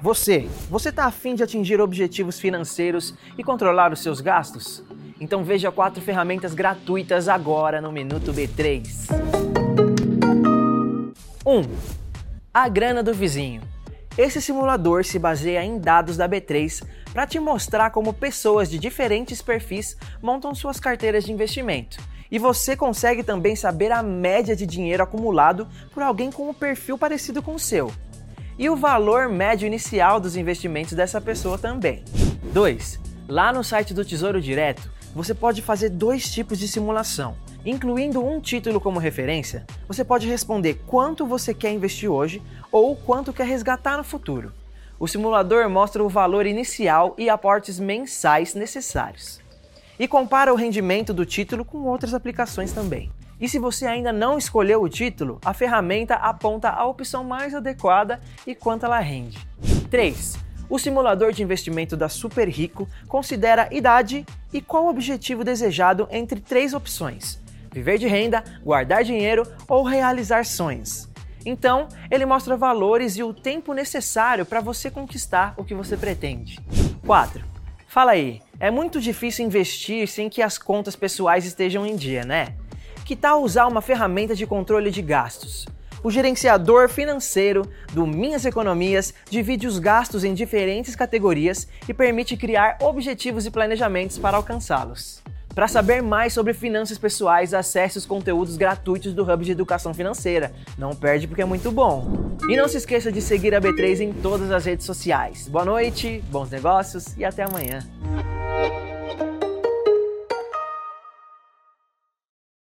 Você, você tá afim de atingir objetivos financeiros e controlar os seus gastos? Então veja quatro ferramentas gratuitas agora no Minuto B3. 1. A grana do vizinho. Esse simulador se baseia em dados da B3 para te mostrar como pessoas de diferentes perfis montam suas carteiras de investimento. E você consegue também saber a média de dinheiro acumulado por alguém com um perfil parecido com o seu e o valor médio inicial dos investimentos dessa pessoa também. 2. Lá no site do Tesouro Direto, você pode fazer dois tipos de simulação. Incluindo um título como referência, você pode responder quanto você quer investir hoje ou quanto quer resgatar no futuro. O simulador mostra o valor inicial e aportes mensais necessários. E compara o rendimento do título com outras aplicações também. E se você ainda não escolheu o título, a ferramenta aponta a opção mais adequada e quanto ela rende. 3. O simulador de investimento da Super Rico considera idade e qual o objetivo desejado entre três opções: viver de renda, guardar dinheiro ou realizar sonhos. Então, ele mostra valores e o tempo necessário para você conquistar o que você pretende. 4. Fala aí, é muito difícil investir sem que as contas pessoais estejam em dia, né? Que tal usar uma ferramenta de controle de gastos? O gerenciador financeiro do Minhas Economias divide os gastos em diferentes categorias e permite criar objetivos e planejamentos para alcançá-los. Para saber mais sobre finanças pessoais, acesse os conteúdos gratuitos do Hub de Educação Financeira. Não perde porque é muito bom. E não se esqueça de seguir a B3 em todas as redes sociais. Boa noite, bons negócios e até amanhã.